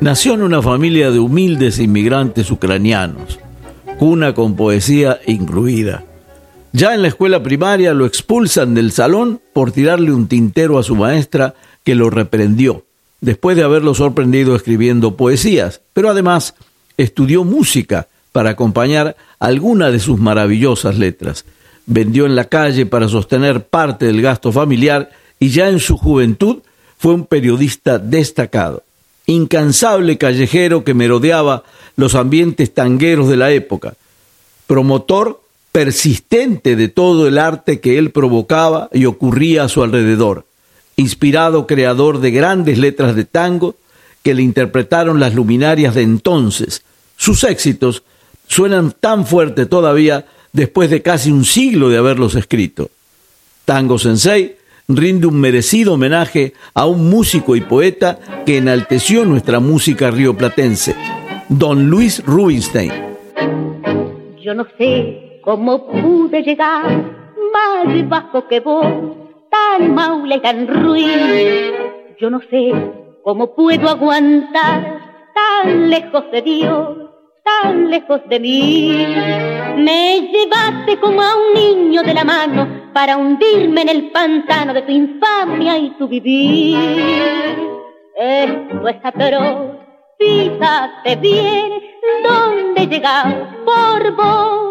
Nació en una familia de humildes inmigrantes ucranianos, cuna con poesía incluida. Ya en la escuela primaria lo expulsan del salón por tirarle un tintero a su maestra que lo reprendió, después de haberlo sorprendido escribiendo poesías, pero además estudió música para acompañar alguna de sus maravillosas letras. Vendió en la calle para sostener parte del gasto familiar y ya en su juventud fue un periodista destacado incansable callejero que merodeaba los ambientes tangueros de la época, promotor persistente de todo el arte que él provocaba y ocurría a su alrededor, inspirado creador de grandes letras de tango que le interpretaron las luminarias de entonces. Sus éxitos suenan tan fuerte todavía después de casi un siglo de haberlos escrito. Tango Sensei rinde un merecido homenaje a un músico y poeta que enalteció nuestra música rioplatense, don Luis Rubinstein. Yo no sé cómo pude llegar más bajo que vos, tan maule y tan ruin. Yo no sé cómo puedo aguantar tan lejos de Dios, tan lejos de mí. Me llevaste como a un niño de la mano para hundirme en el pantano de tu infamia y tu vivir. Esto es atroz, fíjate bien dónde llegas por vos.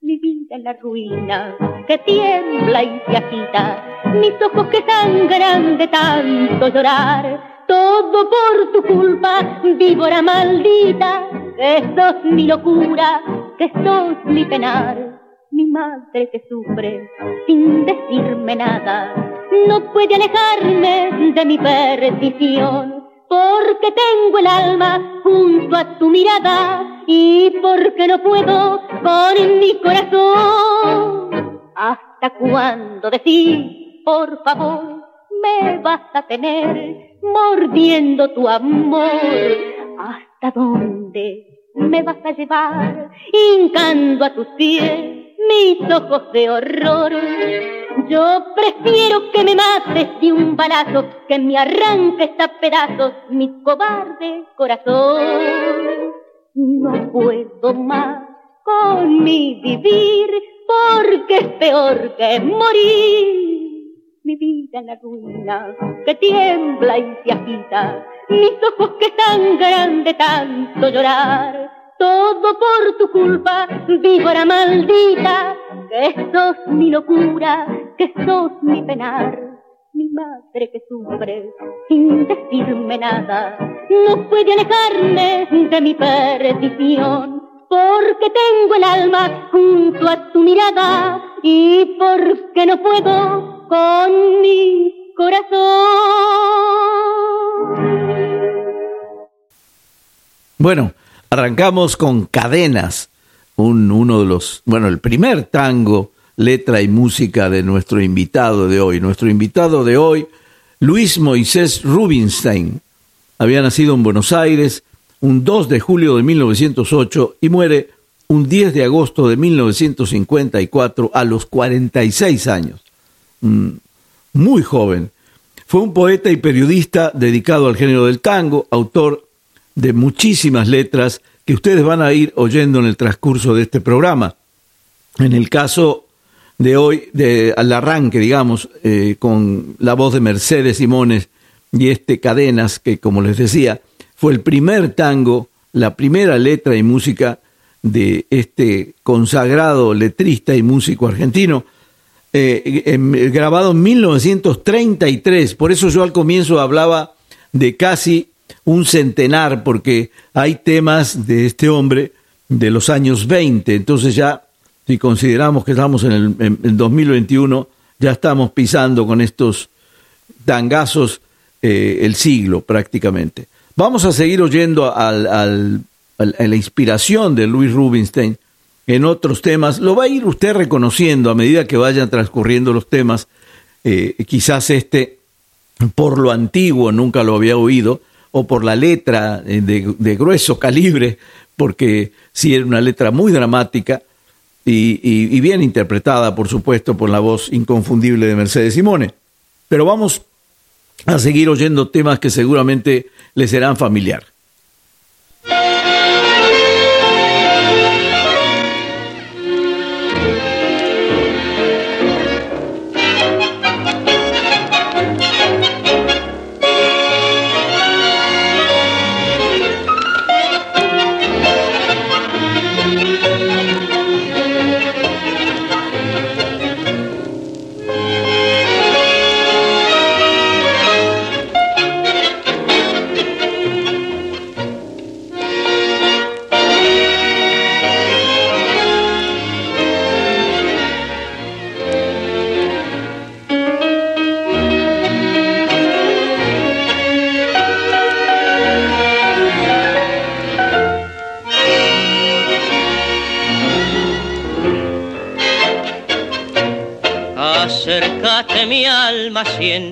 Mi vida en la ruina que tiembla y se agita, mis ojos que sangran de tanto llorar. Todo por tu culpa, víbora maldita, que sos mi locura, que sos mi penar mi madre que sufre sin decirme nada, no puede alejarme de mi perdición, porque tengo el alma junto a tu mirada y porque no puedo con mi corazón. ¿Hasta cuándo decir, por favor, me vas a tener mordiendo tu amor? ¿Hasta dónde me vas a llevar hincando a tus pies? Mis ojos de horror. Yo prefiero que me mates de un balazo, que me arranques a pedazos mi cobarde corazón. No puedo más con mi vivir, porque es peor que morir. Mi vida en la ruina, que tiembla y se agita, mis ojos que sangran de tanto llorar todo por tu culpa, víbora maldita, que sos mi locura, que sos mi penar. Mi madre que sufre sin decirme nada, no puede alejarme de mi perdición, porque tengo el alma junto a tu mirada y porque no puedo con mi corazón. Bueno, Arrancamos con Cadenas, un, uno de los, bueno, el primer tango, letra y música de nuestro invitado de hoy. Nuestro invitado de hoy, Luis Moisés Rubinstein, había nacido en Buenos Aires un 2 de julio de 1908 y muere un 10 de agosto de 1954 a los 46 años. Mm, muy joven. Fue un poeta y periodista dedicado al género del tango, autor de muchísimas letras que ustedes van a ir oyendo en el transcurso de este programa. En el caso de hoy, de, al arranque, digamos, eh, con la voz de Mercedes Simones y este Cadenas, que como les decía, fue el primer tango, la primera letra y música de este consagrado letrista y músico argentino, eh, grabado en 1933. Por eso yo al comienzo hablaba de casi un centenar, porque hay temas de este hombre de los años 20. Entonces ya, si consideramos que estamos en el 2021, ya estamos pisando con estos tangazos eh, el siglo prácticamente. Vamos a seguir oyendo al, a la inspiración de Luis Rubinstein en otros temas. Lo va a ir usted reconociendo a medida que vayan transcurriendo los temas. Eh, quizás este, por lo antiguo, nunca lo había oído, o por la letra eh, de, grueso calibre, porque sí era una letra muy dramática y, bien interpretada, por supuesto, por la voz inconfundible de Mercedes Simone. Pero vamos a seguir oyendo temas que seguramente le serán familiar.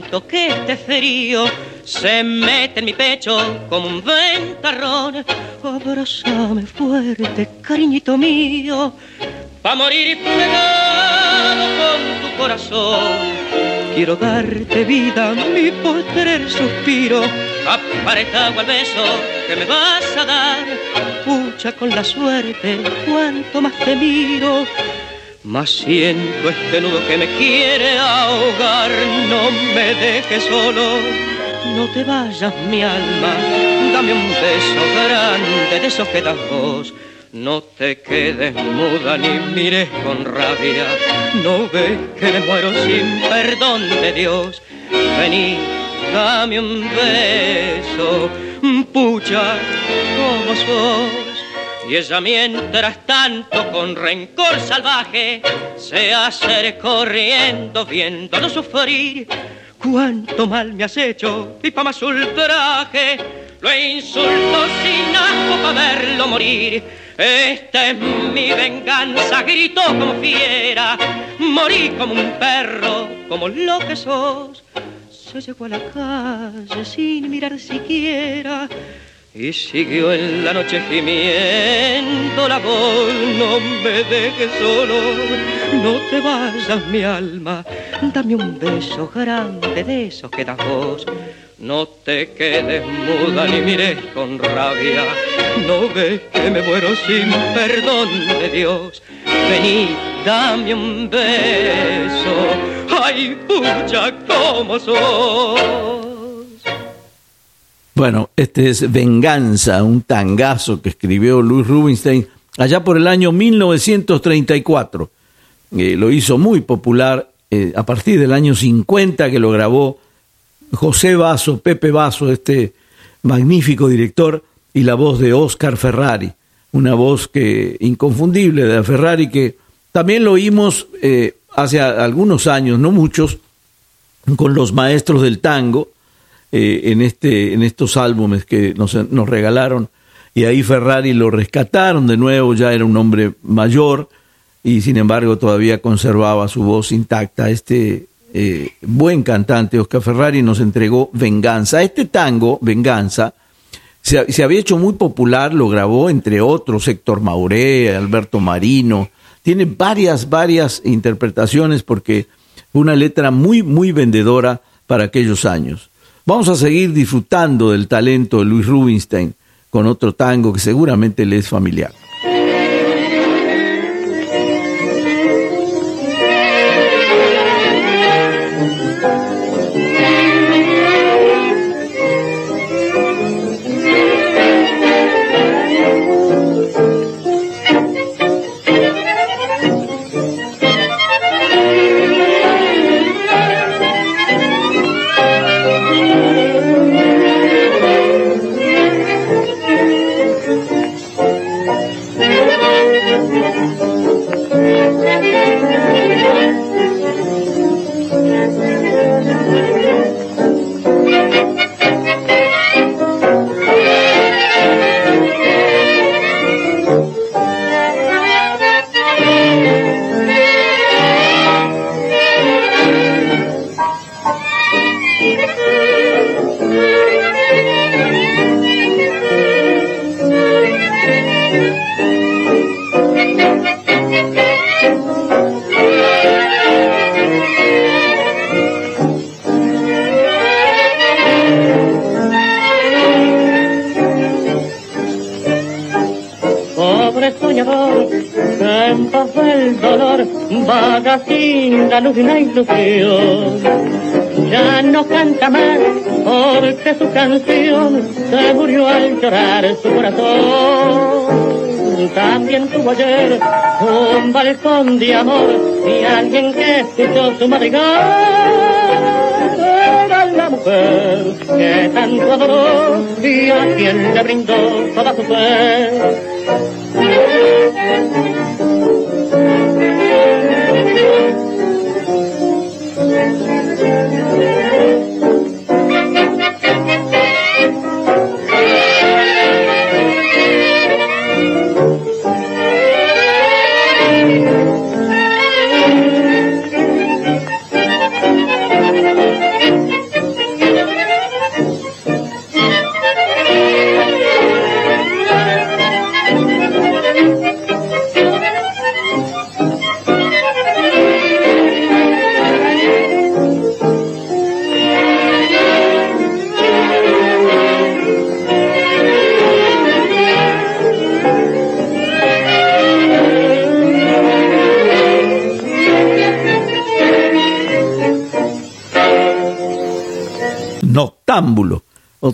Siento que este frío se mete en mi pecho como un ventarrón. Abrázame fuerte, cariñito mío, pa' morir pegado con tu corazón. Quiero darte vida, mi postrer suspiro, apretado al beso que me vas a dar. Pucha con la suerte, cuanto más te miro mas siento este nudo que me quiere ahogar, no me dejes solo, no te vayas mi alma, dame un beso grande de esos que das vos. No te quedes muda ni mires con rabia, no ves que me muero sin perdón de Dios. Vení, dame un beso, pucha, como sos y ella mientras tanto con rencor salvaje se hace corriendo viéndolo sufrir. Cuánto mal me has hecho y pa' más ultraje lo insulto sin asco pa' verlo morir. Esta es mi venganza, gritó como fiera, morí como un perro, como lo que sos. Se llegó a la calle sin mirar siquiera y siguió en la noche gimiendo la voz, no me dejes solo, no te vayas mi alma, dame un beso grande de esos que das vos. No te quedes muda ni mires con rabia, no ves que me muero sin perdón de Dios. Vení, dame un beso, ay pucha como sos. Bueno, este es Venganza, un tangazo que escribió Luis Rubinstein allá por el año 1934. Eh, lo hizo muy popular eh, a partir del año 50 que lo grabó José Basso, Pepe Basso, este magnífico director, y la voz de Oscar Ferrari, una voz que inconfundible de Ferrari que también lo oímos eh, hace algunos años, no muchos, con los maestros del tango, eh, en, este, en estos álbumes que nos, nos regalaron. Y ahí Ferrari lo rescataron de nuevo, ya era un hombre mayor y sin embargo todavía conservaba su voz intacta. Este eh, buen cantante Oscar Ferrari nos entregó Venganza. Este tango, Venganza, se, se, había hecho muy popular, lo grabó entre otros Héctor Mauré, Alberto Marino. Tiene varias, varias interpretaciones porque una letra muy, muy vendedora para aquellos años. Vamos a seguir disfrutando del talento de Luis Rubinstein con otro tango que seguramente le es familiar. La luz de una ilusión. Ya no canta más porque su canción se murió al llorar su corazón. También tuvo ayer un balcón de amor y alguien que escuchó su madrigal. La mujer que tanto adoró y a quien le brindó toda su fe.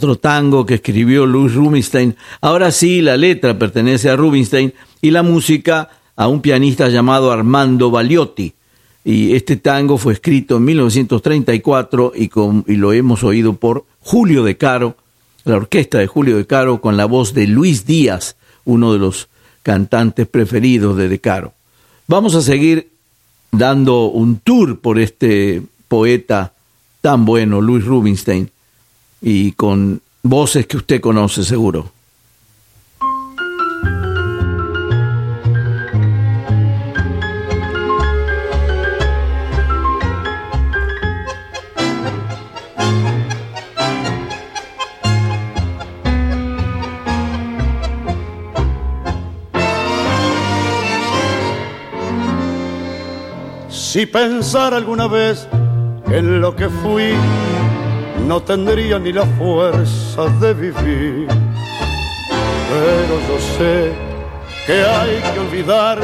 Otro tango que escribió Louis Rubinstein. Ahora sí, la letra pertenece a Rubinstein y la música a un pianista llamado Armando Baliotti. Y este tango fue escrito en 1934 y, y lo hemos oído por Julio de Caro, la orquesta de Julio de Caro con la voz de Luis Díaz, uno de los cantantes preferidos de De Caro. Vamos a seguir dando un tour por este poeta tan bueno, Luis Rubinstein y con voces que usted conoce seguro. Si pensar alguna vez en lo que fui, no tendría ni la fuerza de vivir. Pero yo sé que hay que olvidar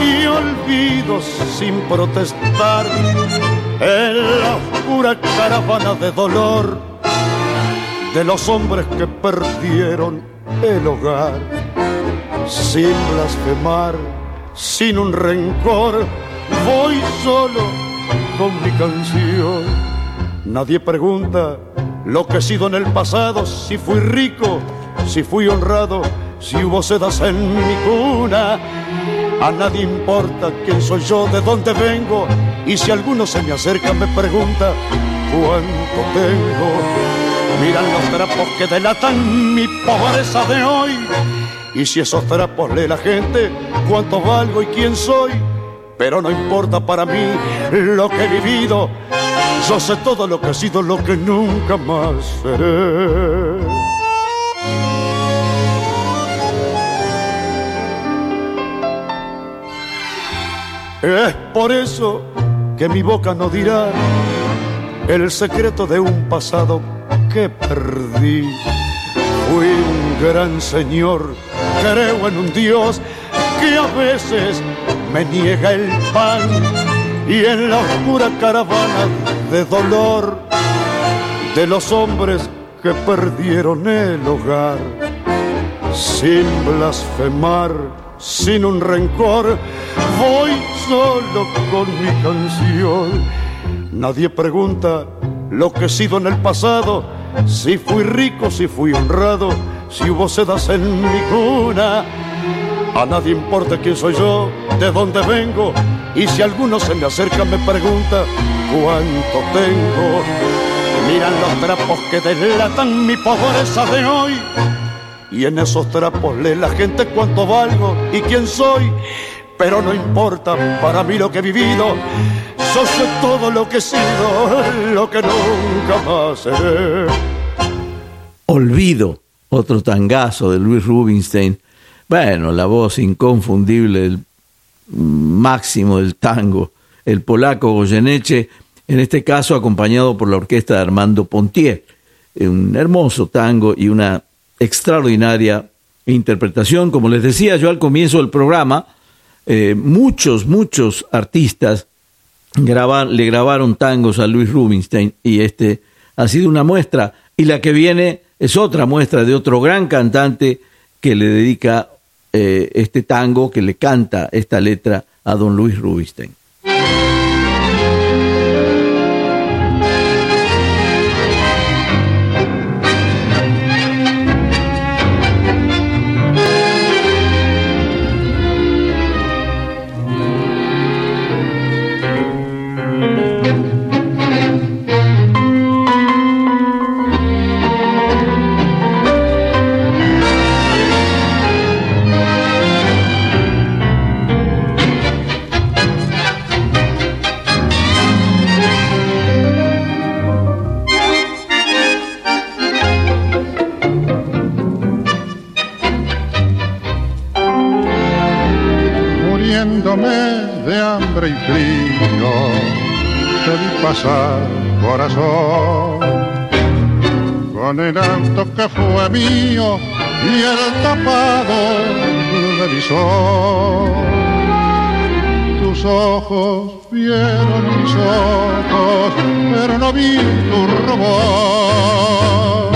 y olvido sin protestar en la oscura caravana de dolor de los hombres que perdieron el hogar. Sin blasfemar, sin un rencor, voy solo con mi canción Nadie pregunta lo que he sido en el pasado, si fui rico, si fui honrado, si hubo sedas en mi cuna. A nadie importa quién soy yo, de dónde vengo, y si alguno se me acerca me pregunta cuánto tengo. Miran los trapos que delatan mi pobreza de hoy, y si esos trapos lee la gente cuánto valgo y quién soy, pero no importa para mí lo que he vivido yo sé todo lo que he sido, lo que nunca más seré. Es por eso que mi boca no dirá el secreto de un pasado que perdí. Fui un gran señor, creo en un Dios que a veces me niega el pan y en la oscura caravana de dolor de los hombres que perdieron el hogar. Sin blasfemar, sin un rencor, voy solo con mi canción. Nadie pregunta lo que he sido en el pasado, si fui rico, si fui honrado, si hubo sedas en mi cuna. A nadie importa quién soy yo, de dónde vengo, y si alguno se me acerca me pregunta cuánto tengo. Miran los trapos que delatan mi pobreza de hoy. Y en esos trapos lee la gente cuánto valgo y quién soy. Pero no importa para mí lo que he vivido. Soy todo lo que he sido, lo que nunca más seré. Olvido, otro tangazo de Luis Rubinstein. Bueno, la voz inconfundible del máximo del tango, el polaco Goyeneche, en este caso acompañado por la orquesta de Armando Pontier. Un hermoso tango y una extraordinaria interpretación. Como les decía yo al comienzo del programa, eh, muchos, muchos artistas le grabaron tangos a Luis Rubinstein y este ha sido una muestra. Y la que viene es otra muestra de otro gran cantante que le dedica eh, este tango, que le canta esta letra a don Luis Rubinstein. Pasar, corazón, con el auto que fue mío y el tapado de mi sol. Tus ojos vieron mis ojos, pero no vi tu robot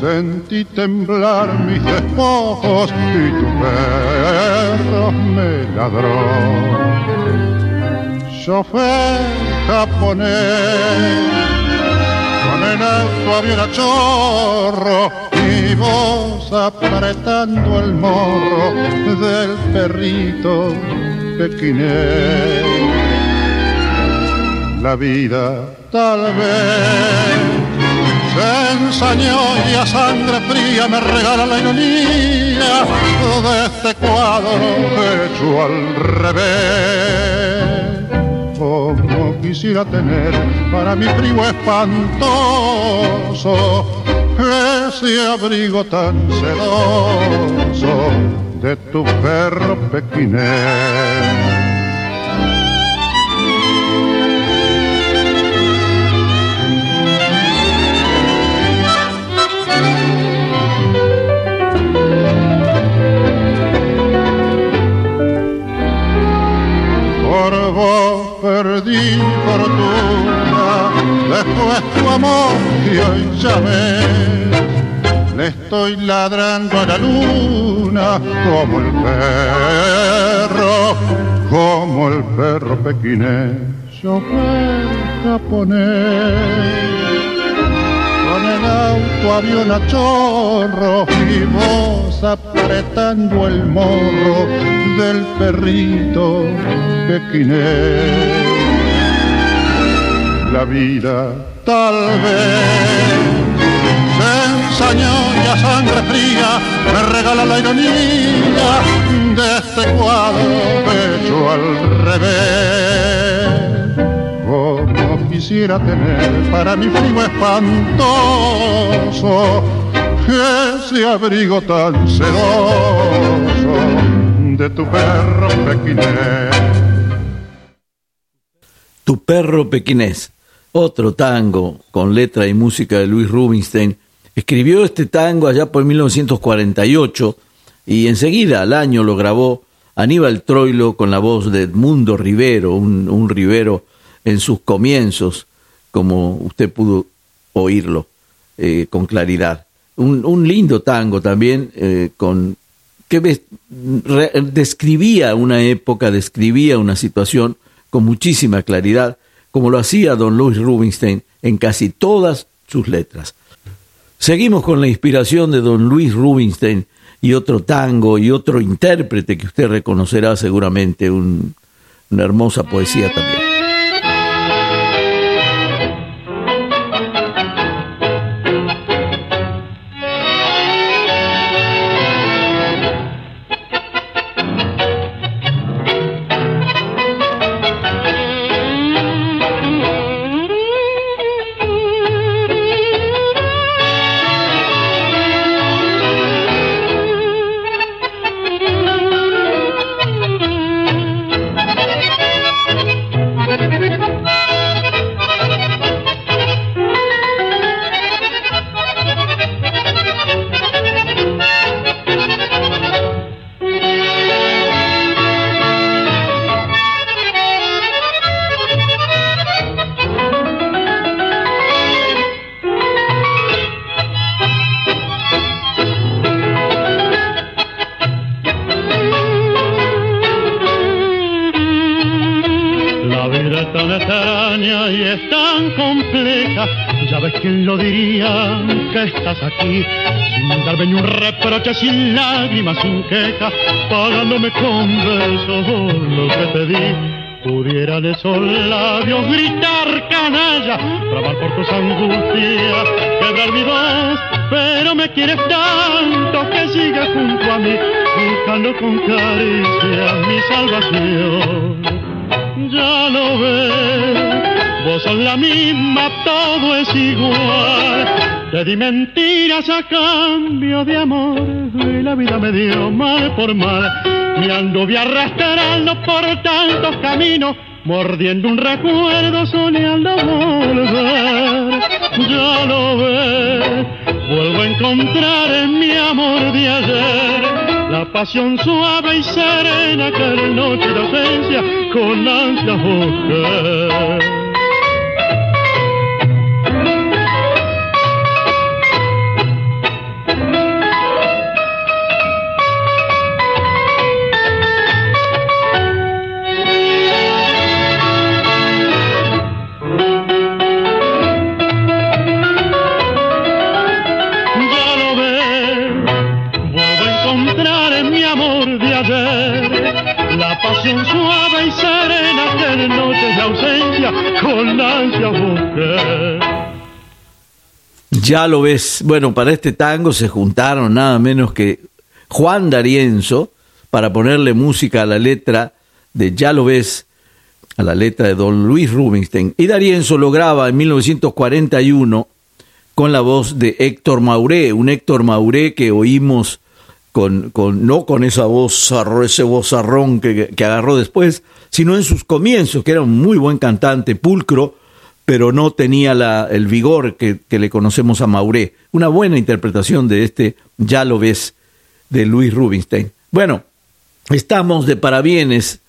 Sentí temblar mis despojos y tu perro me ladró. Chofer japonés, con el auto había chorro y vos apretando el morro del perrito pequinés. La vida tal vez se ensañó y a sangre fría me regala la ironía de este cuadro hecho al revés. Como quisiera tener para mi frío espantoso ese abrigo tan celoso de tu perro pequinés. Perdí fortuna, después tu amor y hoy ya ves, le estoy ladrando a la luna como el perro, como el perro pequinés, chofer japonés. El auto avión a chorro y vos apretando el morro del perrito pequinés. La vida tal vez se ensañó y a sangre fría me regala la ironía de este cuadro hecho al revés. Quisiera tener para mi espantoso ese abrigo tan sedoso de tu perro pequinés. Tu perro pequinés, otro tango con letra y música de Luis Rubinstein, Escribió este tango allá por 1948 y enseguida al año lo grabó Aníbal Troilo con la voz de Edmundo Rivero, un, Rivero en sus comienzos, como usted pudo oírlo eh, con claridad. Un, lindo tango también, eh, con que describía una época, describía una situación con muchísima claridad, como lo hacía don Luis Rubinstein en casi todas sus letras. Seguimos con la inspiración de don Luis Rubinstein y otro tango y otro intérprete que usted reconocerá seguramente, una hermosa poesía también. Sin lágrimas, sin queja, pagándome con besos lo que te di. Pudiera de esos labios gritar canalla, trabar por tus angustias, quebrar mi voz, pero me quieres tanto que sigas junto a mí, buscando con caricia mi salvación. Ya lo ves, vos sos la misma, todo es igual te di mentiras a cambio de amor y la vida me dio mal por mal. Me anduve arrastrando por tantos caminos, mordiendo un recuerdo soñando volver. Ya lo ves, vuelvo a encontrar en mi amor de ayer la pasión suave y serena que noche de ausencia con ansia busqué. Ya lo ves, bueno, para este tango se juntaron nada menos que Juan D'Arienzo para ponerle música a la letra de Ya lo ves, a la letra de don Luis Rubinstein. Y D'Arienzo lo graba en 1941 con la voz de Héctor Mauré, un Héctor Mauré que oímos con, con no con esa voz, ese vozarrón que, que agarró después, sino en sus comienzos, que era un muy buen cantante, pulcro, pero no tenía la, el vigor que, le conocemos a Mauré. Una buena interpretación de este Ya lo ves de Luis Rubinstein. Bueno, estamos de parabienes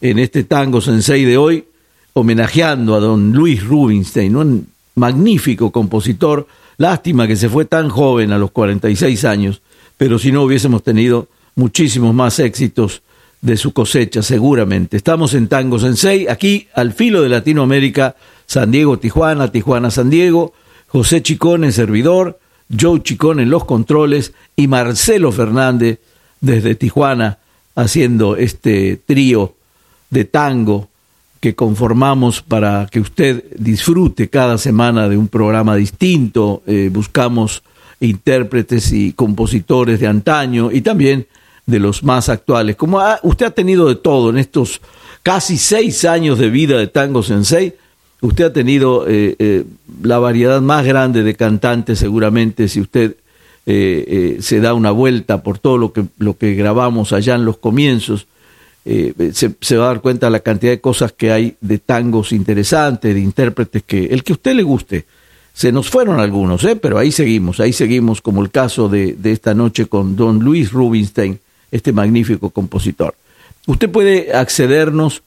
en este tango sensei de hoy, homenajeando a don Luis Rubinstein, un magnífico compositor. Lástima que se fue tan joven a los 46 años, pero si no hubiésemos tenido muchísimos más éxitos de su cosecha, seguramente. Estamos en Tango Sensei, aquí al filo de Latinoamérica, San Diego, Tijuana, Tijuana, San Diego, José Chicón en servidor, Joe Chicón en los controles y Marcelo Fernández desde Tijuana haciendo este trío de tango que conformamos para que usted disfrute cada semana de un programa distinto. Eh, buscamos intérpretes y compositores de antaño y también de los más actuales. Como usted ha tenido de todo en estos casi seis años de vida de Tango Sensei, usted ha tenido eh, eh, la variedad más grande de cantantes seguramente si usted eh, se da una vuelta por todo lo que, lo que grabamos allá en los comienzos. Se, va a dar cuenta de la cantidad de cosas que hay de tangos interesantes, de intérpretes que el que usted le guste, Se nos fueron algunos, pero ahí seguimos, ahí seguimos, como el caso de, de esta noche con don Luis Rubinstein, este magnífico compositor. Usted puede accedernos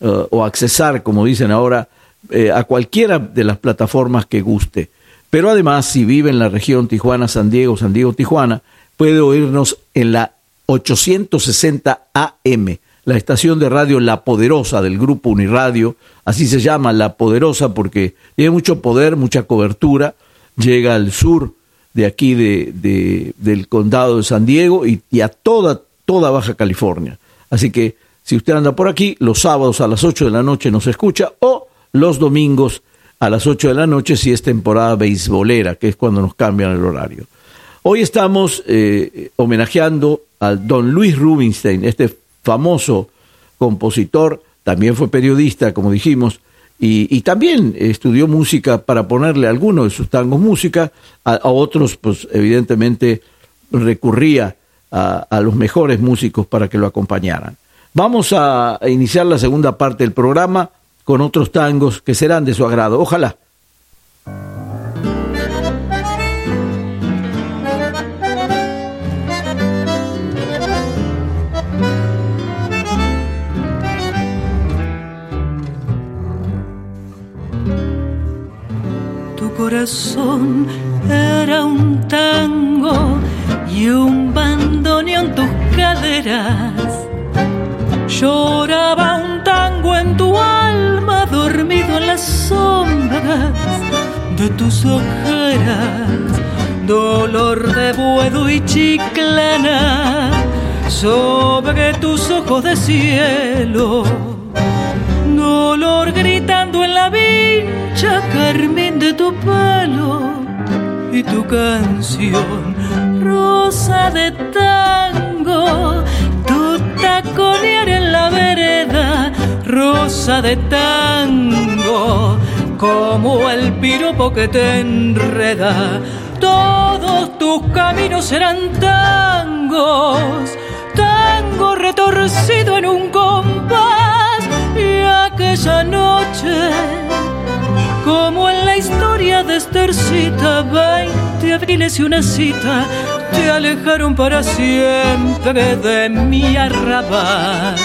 o accesar, como dicen ahora, eh, a cualquiera de las plataformas que guste. Pero además, si vive en la región Tijuana-San Diego, San Diego-Tijuana, puede oírnos en la 860 AM, la estación de radio La Poderosa del grupo Uniradio, así se llama La Poderosa porque tiene mucho poder, mucha cobertura, llega al sur de aquí de, del condado de San Diego y, a toda, toda Baja California. Así que si usted anda por aquí, los sábados a las 8 de la noche nos escucha o los domingos a las 8 de la noche si es temporada beisbolera, que es cuando nos cambian el horario. Hoy estamos eh, homenajeando al don Luis Rubinstein, este famoso compositor, también fue periodista, como dijimos, y, también estudió música para ponerle algunos de sus tangos música, a, otros, pues evidentemente recurría a, los mejores músicos para que lo acompañaran. Vamos a iniciar la segunda parte del programa con otros tangos que serán de su agrado. Ojalá. Tu corazón era un tango y un bandoneón tus caderas. Lloraba un tango en tu dormido en las sombras de tus ojeras. Dolor de buedo y chiclana sobre tus ojos de cielo. Dolor gritando en la vincha, carmín de tu pelo y tu canción, rosa de tango, tu taconear en la vereda, rosa de tango, como el piropo que te enreda. Todos tus caminos serán tangos, tango retorcido en un compás, y aquella noche como en la historia de Estercita, veinte abriles y una cita te alejaron para siempre de mi arrabal.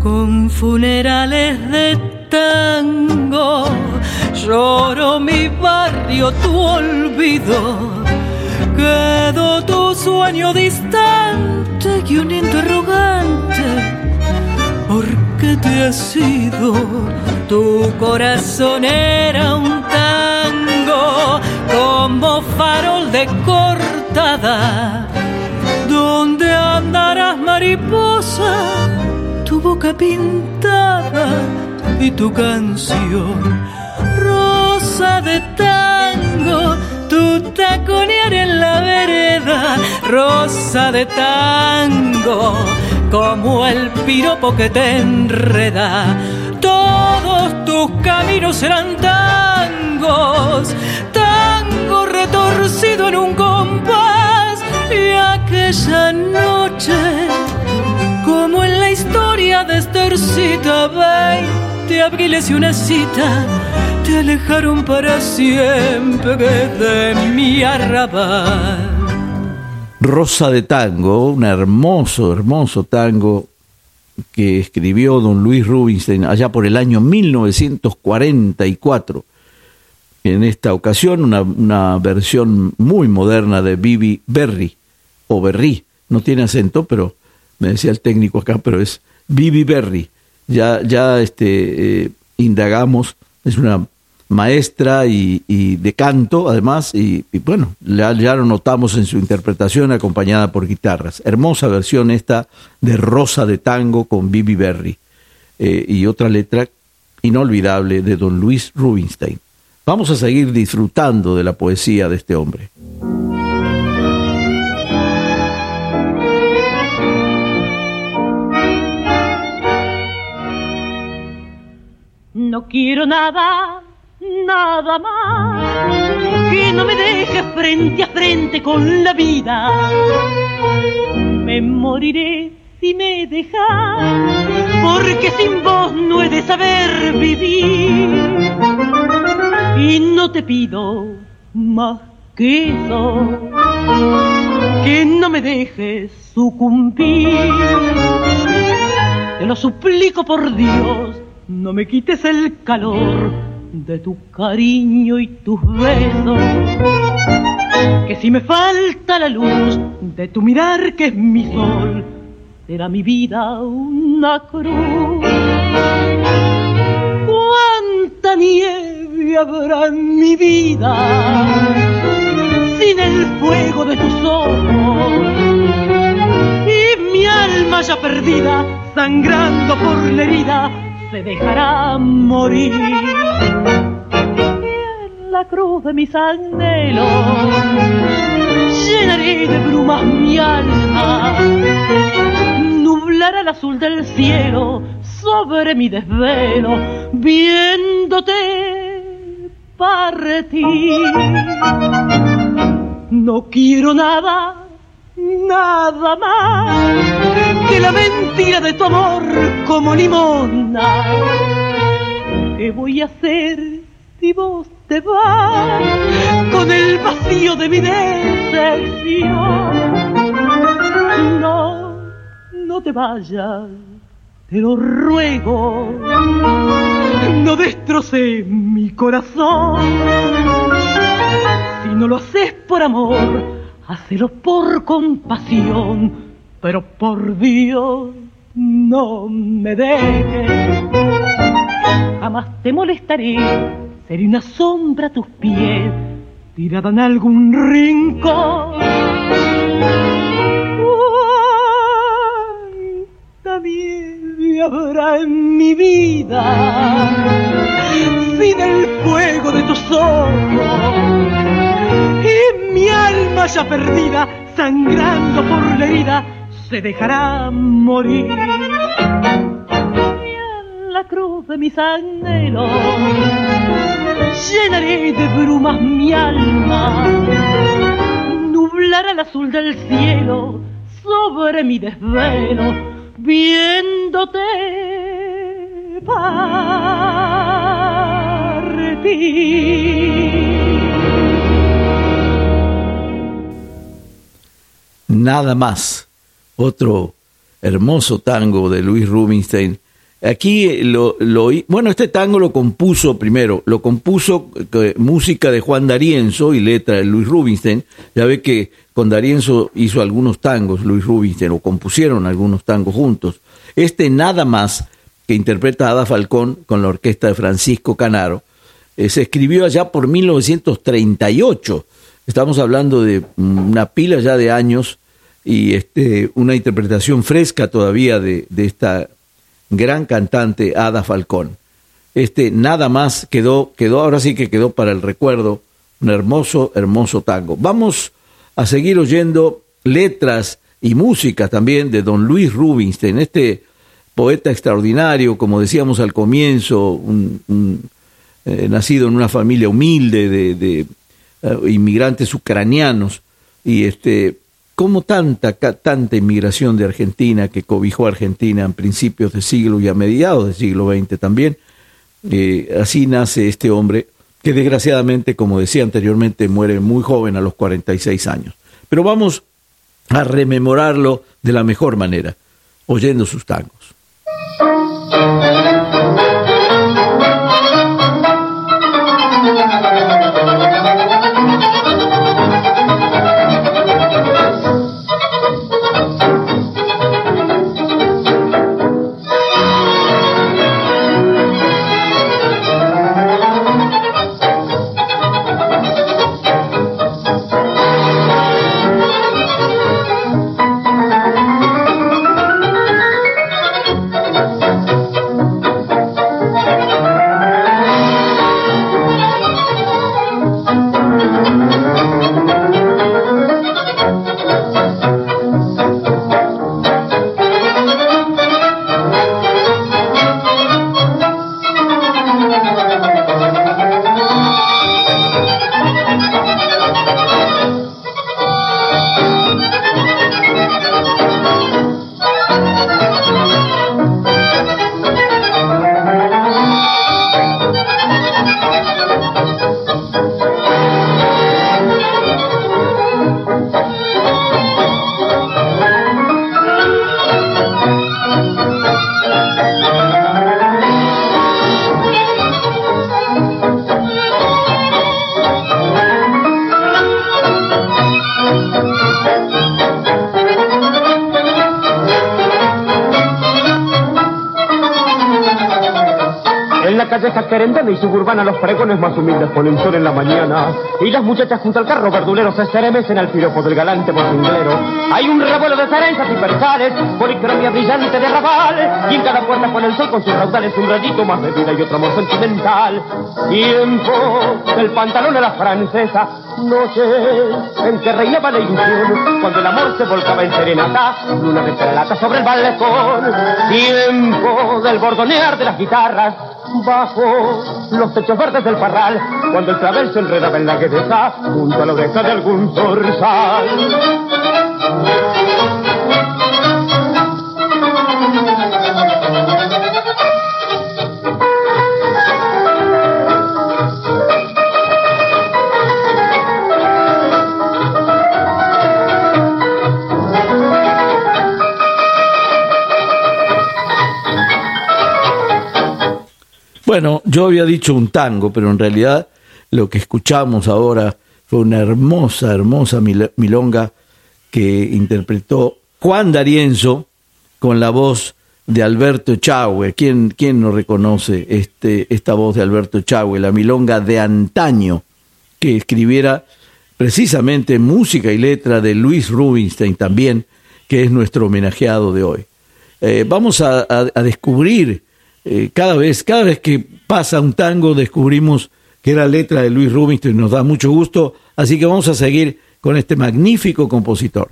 Con funerales de tango lloro mi barrio, tu olvido. Quedó tu sueño distante y un interrogante. ¿Por qué te has ido? Tu corazón era un tango como farol de cortada. ¿Dónde andarás, mariposa? Tu boca pintada y tu canción rosa de tango, tu taconear en la vereda, rosa de tango, como el piropo que te enreda. Todos tus caminos serán tangos, tango retorcido en un compás, y aquella noche, como en la historia de Estercita, veinte abriles y una cita te alejaron para siempre de mi arrabal. Rosa de Tango, un hermoso, hermoso tango que escribió don Luis Rubinstein allá por el año 1944. En esta ocasión, una, una versión muy moderna de Bibi Berry, o Berry, no tiene acento, pero me decía el técnico acá, pero es Bibi Berry. Ya, ya este, eh, indagamos, es una maestra y, de canto, además, y, bueno, ya, ya, lo notamos en su interpretación acompañada por guitarras. Hermosa versión esta de Rosa de Tango con Bibi Berry eh, y otra letra inolvidable de don Luis Rubinstein. Vamos a seguir disfrutando de la poesía de este hombre. No quiero nada nada más que no me dejes frente a frente con la vida. Me moriré si me dejas, porque sin vos no he de saber vivir. Y no te pido más que eso, que no me dejes sucumbir. Te lo suplico por Dios, no me quites el calor de tu cariño y tus besos. Que si me falta la luz de tu mirar que es mi sol, será mi vida una cruz. Cuánta nieve habrá en mi vida sin el fuego de tus ojos y mi alma ya perdida sangrando por la herida se dejará morir. Y en la cruz de mis anhelos llenaré de brumas mi alma, nublará el azul del cielo sobre mi desvelo, viéndote partir. No quiero nada nada más que la mentira de tu amor como limona. ¿Qué voy a hacer si vos te vas con el vacío de mi decepción? No, no te vayas, te lo ruego. No destroces mi corazón. Si no lo haces por amor, Hacelo por compasión, pero por Dios no me dejes. Jamás te molestaré, seré una sombra a tus pies, tirada en algún rincón. Cuánta nieve habrá en mi vida, sin el fuego de tus ojos mi alma ya perdida, sangrando por la herida, se dejará morir. Y en la cruz de mis anhelos llenaré de brumas mi alma, nublará el azul del cielo sobre mi desvelo, viéndote partir. Nada más. Otro hermoso tango de Luis Rubinstein. Aquí lo, lo bueno, este tango lo compuso primero, lo compuso eh, música de Juan D'Arienzo y letra de Luis Rubinstein. Ya ve que con D'Arienzo hizo algunos tangos, Luis Rubinstein, o compusieron algunos tangos juntos. Este nada más que interpreta Ada Falcón con la orquesta de Francisco Canaro, eh, se escribió allá por 1938. Estamos hablando de una pila ya de años y este, una interpretación fresca todavía de, de esta gran cantante Ada Falcón. Este nada más quedó, quedó, ahora sí que quedó para el recuerdo, un hermoso, hermoso tango. Vamos a seguir oyendo letras y música también de don Luis Rubinstein, este poeta extraordinario, como decíamos al comienzo, un, eh, nacido en una familia humilde de, eh, inmigrantes ucranianos, y este como tanta, tanta inmigración de Argentina que cobijó a Argentina en principios de siglo y a mediados del siglo XX también, eh, así nace este hombre que desgraciadamente, como decía anteriormente, muere muy joven a los 46 años. Pero vamos a rememorarlo de la mejor manera, oyendo sus tangos. Suburbana los pregones más humildes ponen sol en la mañana. Y las muchachas junto al carro verdulero se estremecen al piropo del galante bocinglero. Hay un revuelo de cerezas y percales, policromia brillante de rabal. Y en cada puerta con el sol con sus raudales un rayito más de vida y otro amor sentimental. Tiempo del pantalón a la francesa, no sé en qué reinaba la ilusión. Cuando el amor se volcaba en serenata, luna de lata sobre el balcón. Tiempo del bordonear de las guitarras, bajo los techos verdes del parral, cuando el clavel se enredaba en la guedeza, junto a la oreja de algún zorzal. Bueno, yo había dicho un tango, pero en realidad lo que escuchamos ahora fue una hermosa, hermosa milonga que interpretó Juan D'Arienzo con la voz de Alberto Chagüe. ¿Quién, quién no reconoce este, esta voz de Alberto Chagüe, la milonga de antaño que escribiera precisamente música y letra de Luis Rubinstein también, que es nuestro homenajeado de hoy? Eh, vamos a descubrir eh, cada vez, cada vez que pasa un tango descubrimos que era letra de Luis Rubinstein y nos da mucho gusto, así que vamos a seguir con este magnífico compositor.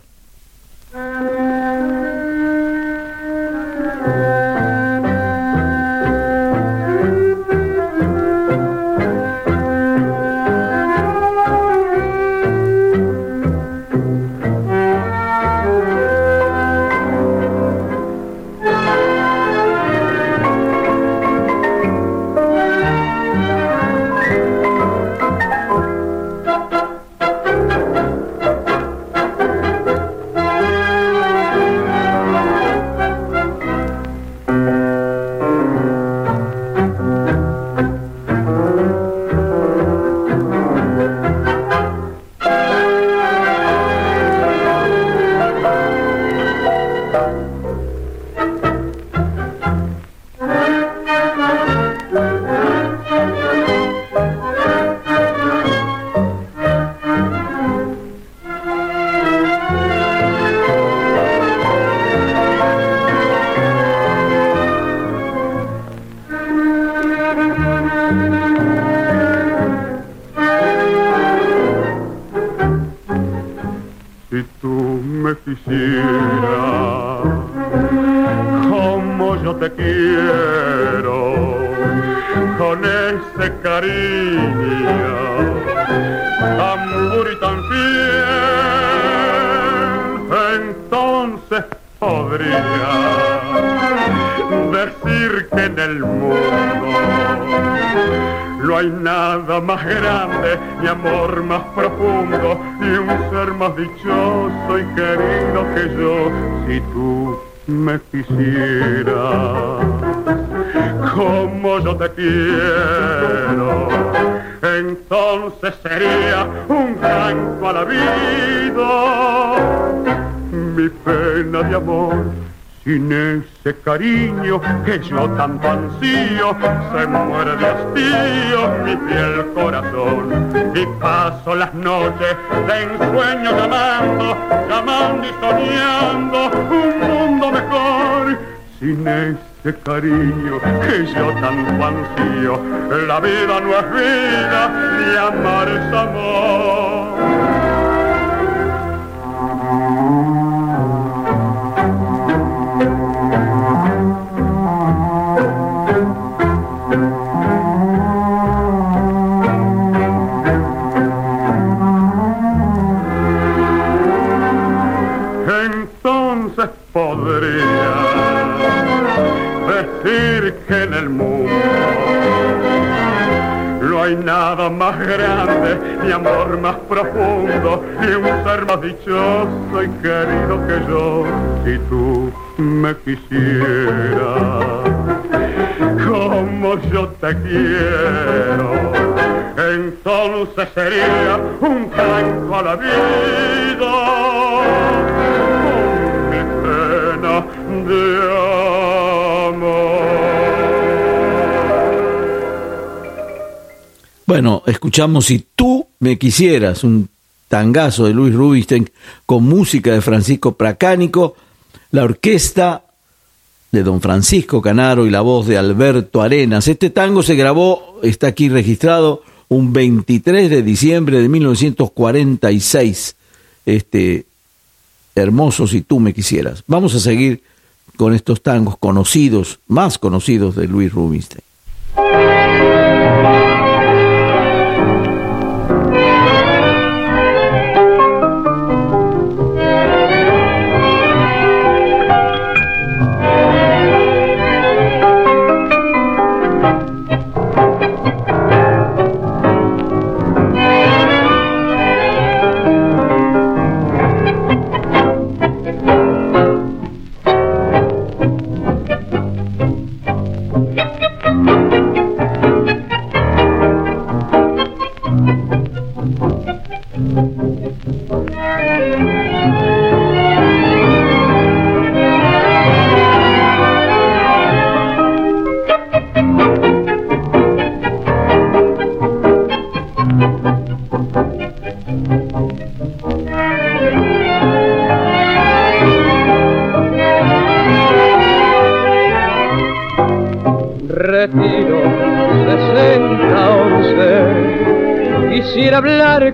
No hay nada más grande, ni amor más profundo, ni un ser más dichoso y querido que yo, si tú me quisieras. Como yo te quiero, entonces sería un canto a la vida, mi pena de amor cariño que yo tanto ansío, se muere de hastío mi fiel corazón. Y paso las noches de ensueño llamando, llamando y soñando un mundo mejor. Sin ese cariño que yo tanto ansío, la vida no es vida, ni amar es amor. Más grande, mi amor más profundo, y un ser más dichoso y querido que yo, si tú me quisieras, como yo te quiero, entonces sería un canto a la vida, Bueno, escuchamos Si tú me quisieras, un tangazo de Luis Rubinstein con música de Francisco Pracánico, la orquesta de don Francisco Canaro y la voz de Alberto Arenas. Este tango se grabó, está aquí registrado, un 23 de diciembre de 1946. Este hermoso si tú me quisieras. Vamos a seguir con estos tangos conocidos, más conocidos de Luis Rubinstein.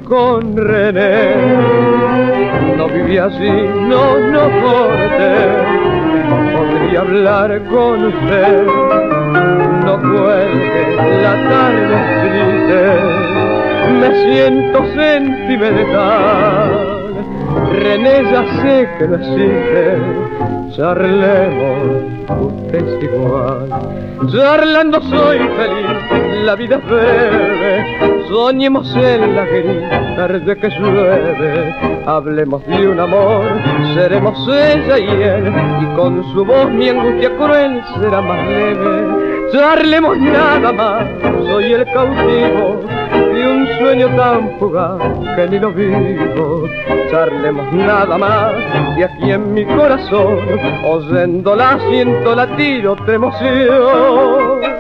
Con René. No vivía así, no, no porte. Podría hablar con usted. No cuelgue la tarde triste. Me siento sentimental. René ya sé que no existe. Charlemos, usted es igual. Charlando soy feliz, la vida es breve Soñemos en la gris tarde que llueve, hablemos de un amor, seremos ella y él, y con su voz mi angustia cruel será más leve. Charlemos nada más, soy el cautivo de un sueño tan fugaz que ni lo vivo. Charlemos nada más, y aquí en mi corazón, oyéndola siento latido de emoción.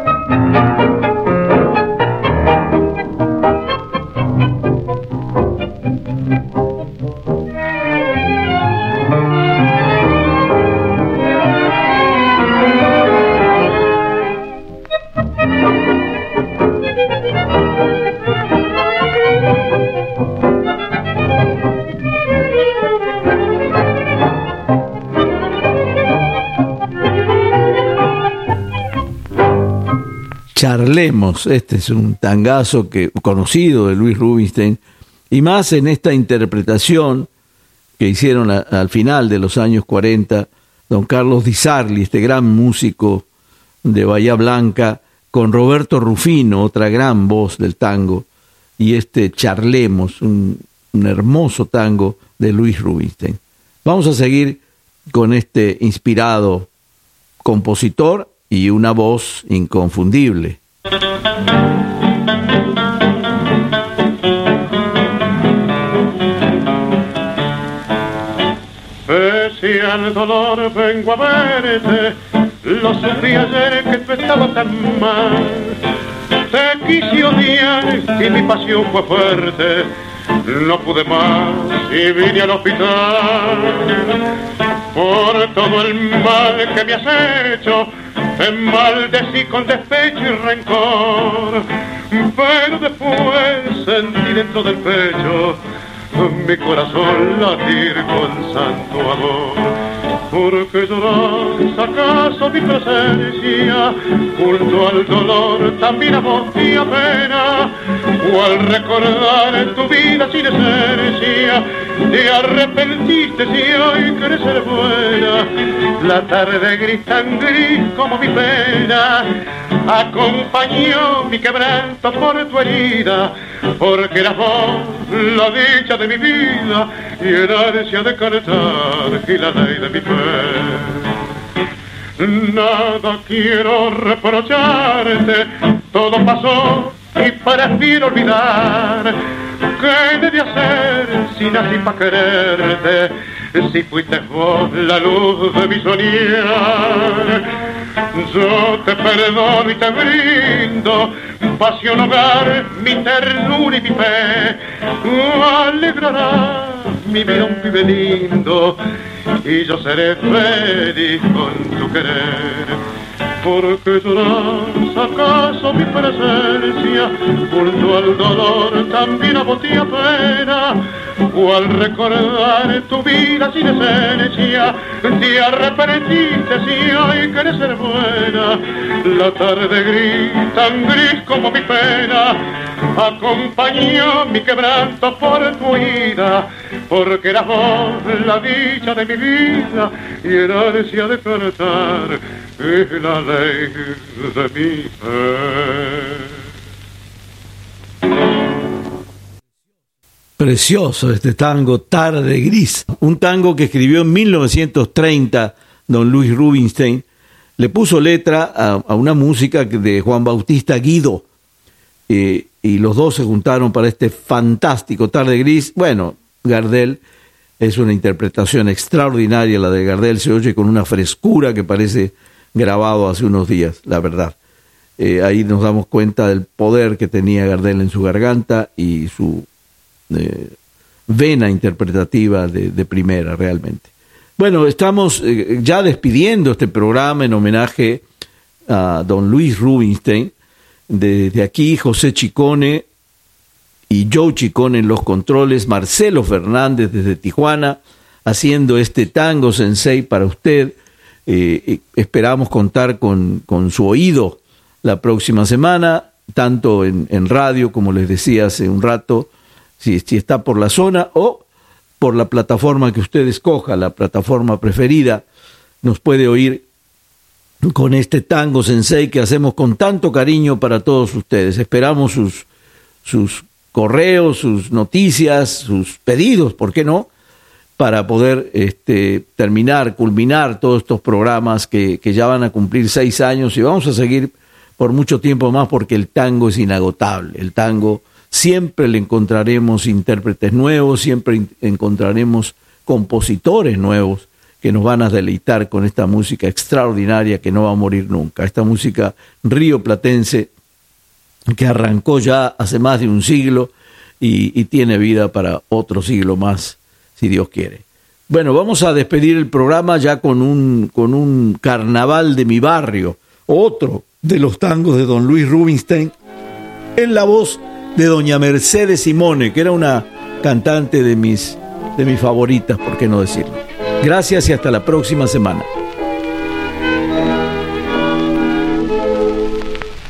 Charlemos, este es un tangazo que, conocido de Luis Rubinstein, y más en esta interpretación que hicieron al final de los años 40 don Carlos Di Sarli, este gran músico de Bahía Blanca, con Roberto Rufino, otra gran voz del tango, y este Charlemos, un, un hermoso tango de Luis Rubinstein. Vamos a seguir con este inspirado compositor y una voz inconfundible. Pese al dolor vengo a verte, lo sufrí ayer que tú estabas tan mal. Te quise odiar y mi pasión fue fuerte, no pude más y vine al hospital. Por todo el mal que me has hecho, te maldecí con despecho y rencor, pero después sentí dentro del pecho mi corazón latir con santo amor. ¿Por qué lloras acaso mi presencia? Junto al dolor también amor y pena. O al recordar en tu vida sin esencia, te arrepentiste si hoy querés ser buena. La tarde gris tan gris como mi pena, acompañó mi quebranto por tu herida, porque la voz, la dicha de mi vida y el ansia de cantar y la ley de mi fe. Nada quiero reprocharte, todo pasó y prefiero olvidar. ¿Qué debí hacer si nací para quererte? Si fuiste vos la luz de mi soñar. Yo te perdono y te brindo pasión hogar, mi ternura y mi fe, alegrará mi vida un pibe lindo y yo seré feliz con tu querer. Porque lloras acaso mi presencia junto al dolor también a ti pena o al recordar tu vida sin esencia te arrepentiste si hay que ser buena la tarde gris tan gris como mi pena acompañó mi quebranto por tu vida porque eras vos la dicha de mi vida y era ansia de es la ley de mi fe Precioso este tango, Tarde Gris, un tango que escribió en 1930 don Luis Rubinstein. Le puso letra a, una música de Juan Bautista Guido eh, y los dos se juntaron para este fantástico Tarde Gris. Bueno, Gardel es una interpretación extraordinaria, la de Gardel se oye con una frescura que parece grabado hace unos días, la verdad. Eh, ahí nos damos cuenta del poder que tenía Gardel en su garganta y su vena interpretativa de, primera realmente. Bueno, estamos eh, ya despidiendo este programa en homenaje a don Luis Rubinstein. Desde aquí, José Chicone y Joe Chicone en los controles, Marcelo Fernández desde Tijuana, haciendo este tango sensei para usted. Eh, esperamos contar con, con, su oído la próxima semana, tanto en, en radio, como les decía hace un rato, si, está por la zona o por la plataforma que usted escoja, la plataforma preferida, nos puede oír con este tango sensei que hacemos con tanto cariño para todos ustedes. Esperamos sus, sus correos, sus noticias, sus pedidos, ¿por qué no? Para poder este, terminar, culminar todos estos programas que, que ya van a cumplir seis años y vamos a seguir por mucho tiempo más porque el tango es inagotable. El tango siempre le encontraremos intérpretes nuevos, siempre encontraremos compositores nuevos que nos van a deleitar con esta música extraordinaria que no va a morir nunca, esta música río platense que arrancó ya hace más de un siglo y, tiene vida para otro siglo más, si Dios quiere. Bueno, vamos a despedir el programa ya con un, con un carnaval de mi barrio, otro de los tangos de don Luis Rubinstein, en la voz de doña Mercedes Simone, que era una cantante de mis, de mis favoritas, por qué no decirlo. Gracias y hasta la próxima semana.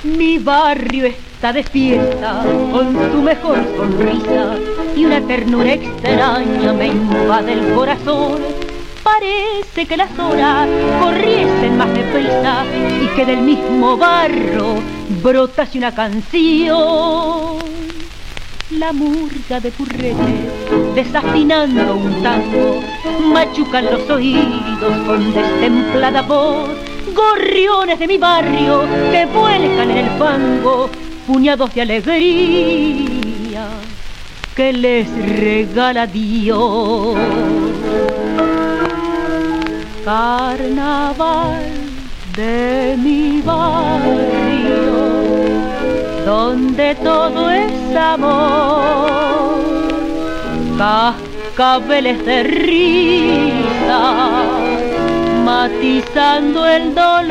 Mi barrio está de fiesta con su mejor sonrisa y una ternura extraña me invade el corazón. Parece que las horas corriesen más deprisa y que del mismo barro brotase una canción la murga de currete, desafinando un tango, machucan los oídos con destemplada voz, gorriones de mi barrio que vuelcan en el fango, puñados de alegría que les regala Dios. Carnaval de mi barrio donde todo es amor, cascabeles de risa, matizando el dolor,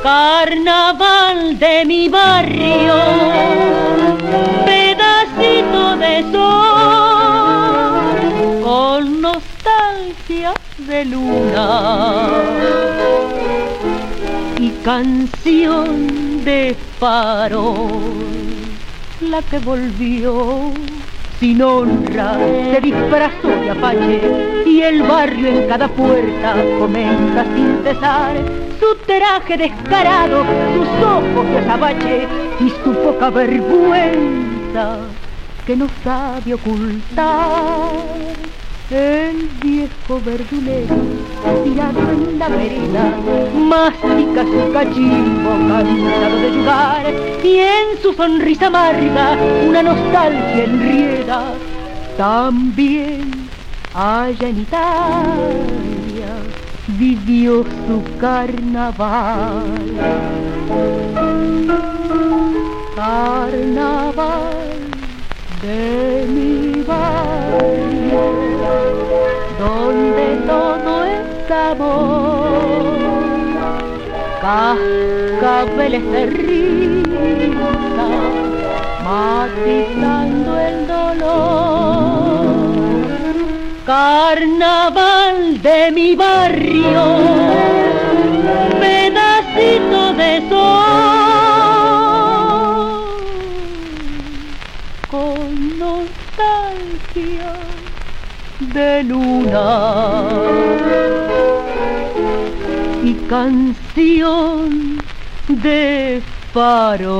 carnaval de mi barrio, pedacito de sol, con nostalgia de luna canción de la que volvió sin honra se disfrazó de apache y el barrio en cada puerta comenta sin cesar su traje descarado, sus ojos de azabache y su poca vergüenza que no sabe ocultar. El viejo verdulero, tirado en la vereda, mastica su cachimbo cansado de jugar, y en su sonrisa amarga una nostalgia enrieda. También allá en Italia vivió su carnaval. Carnaval de mi barrio, donde todo es amor. Cascabeles de risa, matizando el dolor. Carnaval de mi barrio, pedacito de sol, de luna y canción de faro.